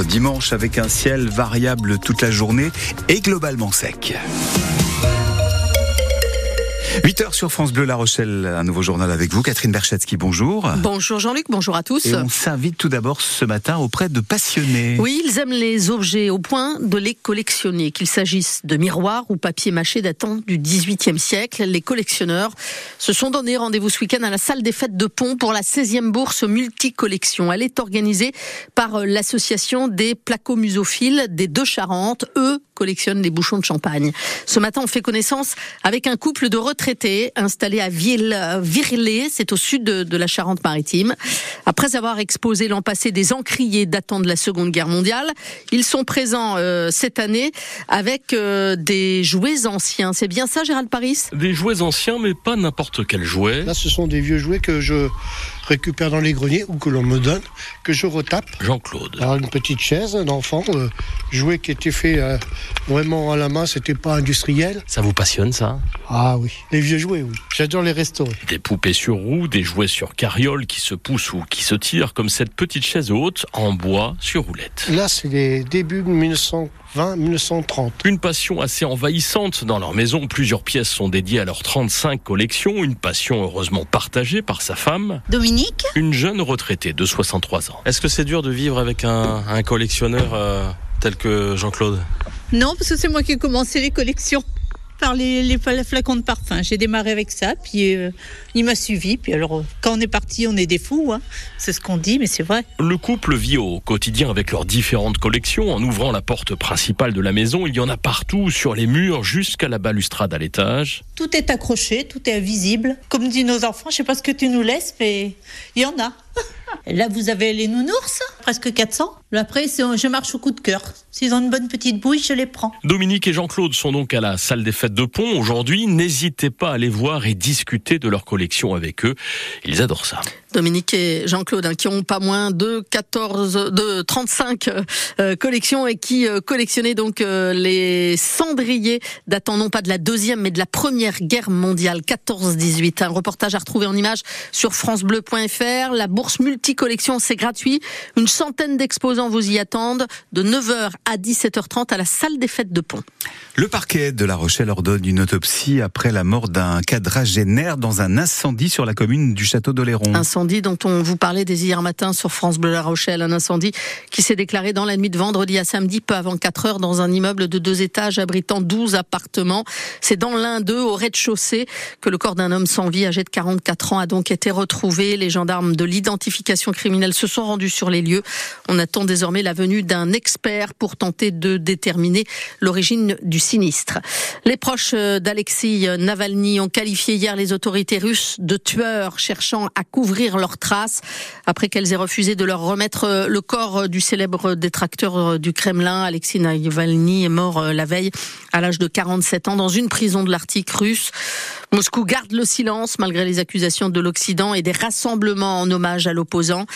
dimanche avec un ciel variable toute la journée et globalement sec. 8h sur France Bleu La Rochelle, un nouveau journal avec vous. Catherine Berchetsky, bonjour. Bonjour Jean-Luc, bonjour à tous. Et on s'invite tout d'abord ce matin auprès de passionnés. Oui, ils aiment les objets au point de les collectionner. Qu'il s'agisse de miroirs ou papier mâché datant du XVIIIe siècle, les collectionneurs se sont donné rendez-vous ce week-end à la salle des fêtes de Pont pour la 16e bourse multicollection. Elle est organisée par l'association des placomusophiles des Deux Charentes. Eux collectionnent les bouchons de champagne. Ce matin, on fait connaissance avec un couple de retraités installés à Virlé, c'est au sud de, la Charente-Maritime. Après avoir exposé l'an passé des encriers datant de la Seconde Guerre mondiale, ils sont présents euh, cette année avec euh, des jouets anciens. C'est bien ça, Gérald Paris? Des jouets anciens, mais pas n'importe quel jouet. Là, ce sont des vieux jouets que je récupère dans les greniers ou que l'on me donne, que je retape. Jean-Claude. Alors une petite chaise d'enfant, euh, jouet qui était fait euh, vraiment à la main, c'était pas industriel. Ça vous passionne ça Ah oui, les vieux jouets, oui. J'adore les restaurer. Des poupées sur roues, des jouets sur carriole qui se poussent ou qui se tirent, comme cette petite chaise haute en bois sur roulette. Là, c'est les débuts de 1920-1930. Une passion assez envahissante dans leur maison. Plusieurs pièces sont dédiées à leurs 35 collections. Une passion heureusement partagée par sa femme. Dominique Une jeune retraitée de 63 ans. Est-ce que c'est dur de vivre avec un, collectionneur euh, tel que Jean-Claude? Non, parce que c'est moi qui ai commencé les collections par les, flacons de parfum. J'ai démarré avec ça, puis euh, il m'a suivi. Puis alors, quand on est parti, on est des fous. Hein. C'est ce qu'on dit, mais c'est vrai. Le couple vit au quotidien avec leurs différentes collections. En ouvrant la porte principale de la maison, il y en a partout, sur les murs, jusqu'à la balustrade à l'étage. Tout est accroché, tout est visible. Comme disent nos enfants, je sais pas ce que tu nous laisses, mais il y en a. Là, vous avez les nounours, presque 400. Après, je marche au coup de cœur. S'ils ont une bonne petite bouille, je les prends. Dominique et Jean-Claude sont donc à la salle des fêtes de Pont aujourd'hui. N'hésitez pas à les voir et discuter de leur collection avec eux. Ils adorent ça. Dominique et Jean-Claude, hein, qui ont pas moins de 14, de 35 euh, collections et qui euh, collectionnaient donc euh, les cendriers datant non pas de la deuxième mais de la première guerre mondiale, 14-18. Un reportage à retrouver en images sur francebleu.fr. La bourse multicollection, c'est gratuit. Une centaine d'exposants vous y attendent de 9h à 17h30 à la salle des fêtes de Pont. Le parquet de La Rochelle ordonne une autopsie après la mort d'un quadragénaire dans un incendie sur la commune du château d'Oléron incendie dont on vous parlait dès hier matin sur France Bleu La Rochelle, un incendie qui s'est déclaré dans la nuit de vendredi à samedi, peu avant 4 heures, dans un immeuble de deux étages abritant 12 appartements. C'est dans l'un d'eux, au rez-de-chaussée, que le corps d'un homme sans vie, âgé de 44 ans, a donc été retrouvé. Les gendarmes de l'identification criminelle se sont rendus sur les lieux. On attend désormais la venue d'un expert pour tenter de déterminer l'origine du sinistre. Les proches d'Alexis Navalny ont qualifié hier les autorités russes de tueurs cherchant à couvrir leurs traces après qu'elles aient refusé de leur remettre le corps du célèbre détracteur du Kremlin. Alexis Navalny est mort la veille à l'âge de 47 ans dans une prison de l'Arctique russe. Moscou garde le silence malgré les accusations de l'Occident et des rassemblements en hommage à l'opposant.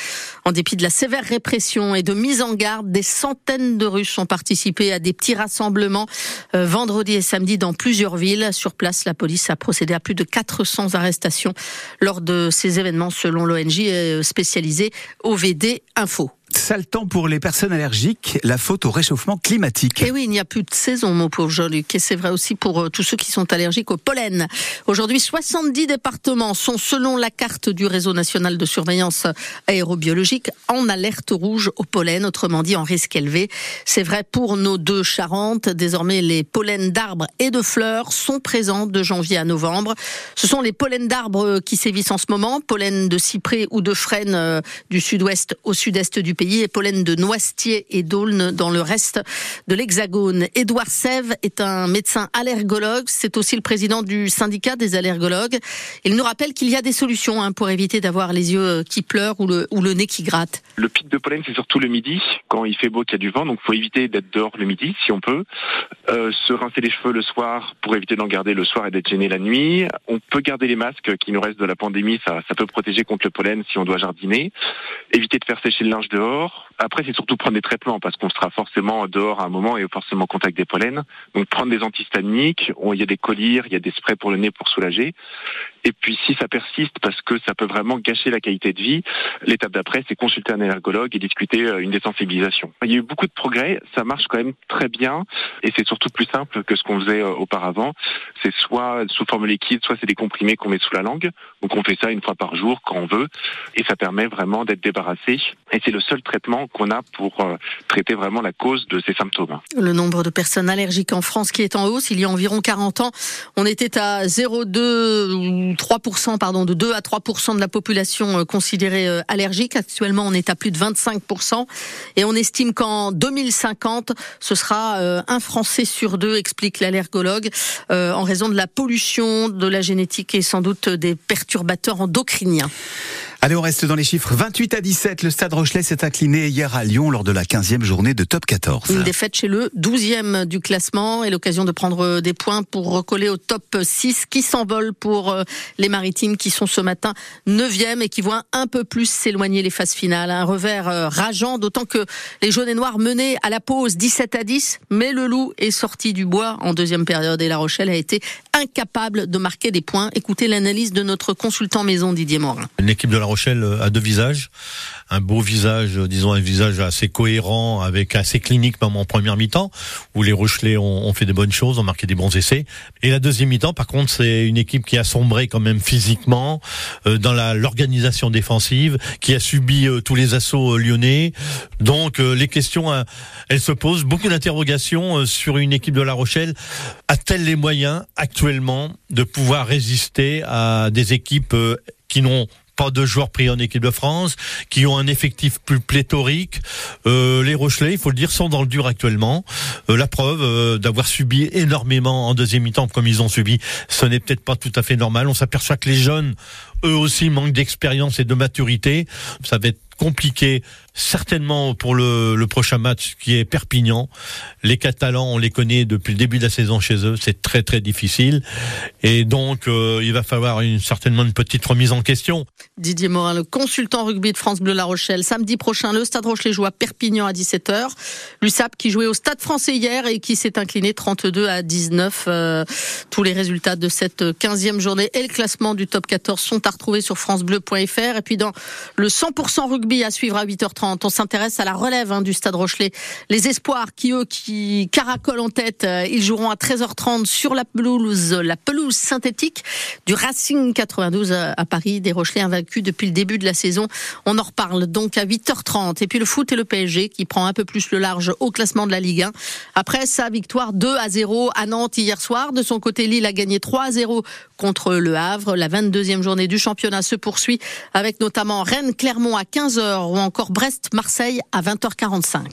En dépit de la sévère répression et de mise en garde, des centaines de Russes ont participé à des petits rassemblements vendredi et samedi dans plusieurs villes. Sur place, la police a procédé à plus de 400 arrestations lors de ces événements selon l'ONG euh, spécialisée OVD Info. Sale temps pour les personnes allergiques, la faute au réchauffement climatique. Et eh oui, il n'y a plus de saison, mon pauvre Jean-Luc. Et c'est vrai aussi pour euh, tous ceux qui sont allergiques au pollen. Aujourd'hui, 70 départements sont, selon la carte du réseau national de surveillance aérobiologique, en alerte rouge au pollen, autrement dit en risque élevé. C'est vrai pour nos deux Charentes. Désormais, les pollens d'arbres et de fleurs sont présents de janvier à novembre. Ce sont les pollens d'arbres qui sévissent en ce moment, pollen de cyprès ou de frêne euh, du sud-ouest au sud-est du pays et pollen de noisetier et d'aulne dans le reste de l'Hexagone. Édouard Sève est un médecin allergologue. C'est aussi le président du syndicat des allergologues. Il nous rappelle qu'il y a des solutions hein, pour éviter d'avoir les yeux qui pleurent ou le, nez qui gratte. Le pic de pollen, c'est surtout le midi, quand il fait beau, qu'il y a du vent. Donc, faut éviter d'être dehors le midi, si on peut. Euh, se rincer les cheveux le soir pour éviter d'en garder le soir et d'être gêné la nuit. On peut garder les masques qui nous restent de la pandémie. Ça peut protéger contre le pollen si on doit jardiner. Éviter de faire sécher le linge dehors dehors. Après, c'est surtout prendre des traitements parce qu'on sera forcément dehors à un moment et forcément en contact des pollens. Donc prendre des antihistaminiques, il y a des collyres, il y a des sprays pour le nez pour soulager. Et puis si ça persiste, parce que ça peut vraiment gâcher la qualité de vie, l'étape d'après, c'est consulter un allergologue et discuter euh, une désensibilisation. Il y a eu beaucoup de progrès, ça marche quand même très bien et c'est surtout plus simple que ce qu'on faisait euh, auparavant. C'est soit sous forme liquide, soit c'est des comprimés qu'on met sous la langue. Donc on fait ça une fois par jour quand on veut et ça permet vraiment d'être débarrassé. Et c'est le seul traitement qu'on a pour euh, traiter vraiment la cause de ces symptômes. Le nombre de personnes allergiques en France qui est en hausse, il y a environ 40 ans, on était à 0,2 ou 3% pardon, de 2 à 3% de la population considérée allergique. Actuellement, on est à plus de 25% et on estime qu'en 2050, ce sera euh, un Français sur deux, explique l'allergologue, euh, en raison de la pollution, de la génétique et sans doute des perturbateurs endocriniens. Allez, on reste dans les chiffres. 28 à 17, le Stade Rochelet s'est incliné hier à Lyon lors de la 15e journée de top 14. Une défaite chez le 12e du classement et l'occasion de prendre des points pour recoller au top 6 qui s'envole pour euh, les Maritimes qui sont ce matin 9e et qui voient un peu plus s'éloigner les phases finales. Un revers euh, rageant, d'autant que les jaunes et noirs menaient à la pause 17 à 10, mais le loup est sorti du bois en deuxième période et La Rochelle a été incapable de marquer des points. Écoutez l'analyse de notre consultant maison Didier Morin. Une équipe de La Rochelle a deux visages. Un beau visage, disons un visage assez cohérent, avec assez clinique même en première mi-temps, où les Rochelais ont, fait des bonnes choses, ont marqué des bons essais. Et la deuxième mi-temps, par contre, c'est une équipe qui a sombré quand même physiquement euh, dans l'organisation défensive, qui a subi euh, tous les assauts euh, lyonnais. Donc les questions, elles se posent. Beaucoup d'interrogations sur une équipe de La Rochelle. A-t-elle les moyens actuellement de pouvoir résister à des équipes qui n'ont pas de joueurs pris en équipe de France, qui ont un effectif plus pléthorique. Euh, les Rochelais, il faut le dire, sont dans le dur actuellement. Euh, la preuve euh, d'avoir subi énormément en deuxième mi-temps comme ils ont subi, ce n'est peut-être pas tout à fait normal. On s'aperçoit que les jeunes, eux aussi, manquent d'expérience et de maturité. Ça va être compliqué certainement pour le, prochain match qui est Perpignan. Les Catalans, on les connaît depuis le début de la saison chez eux, c'est très très difficile. Et donc, euh, il va falloir une, certainement une petite remise en question. Didier Morin, le consultant rugby de France Bleu La Rochelle. Samedi prochain, le Stade Rochelet joue à Perpignan à 17h. L'USAP qui jouait au Stade français hier et qui s'est incliné 32 à 19. Euh, tous les résultats de cette 15e journée et le classement du top 14 sont à retrouver sur francebleu.fr. Et puis dans le 100% rugby à suivre à 8h30, on s'intéresse à la relève hein, du Stade Rochelet. Les espoirs qui eux qui caracolent en tête, euh, ils joueront à 13h30 sur la pelouse, la pelouse synthétique du Racing 92 à Paris, des Rochelais invaincus depuis le début de la saison. On en reparle donc à 8h30. Et puis le foot et le PSG qui prend un peu plus le large au classement de la Ligue 1. Après sa victoire 2 à 0 à Nantes hier soir, de son côté Lille a gagné 3 à 0 contre le Havre. La 22e journée du championnat se poursuit avec notamment Rennes-Clermont à 15h ou encore Brest Marseille à 20h45.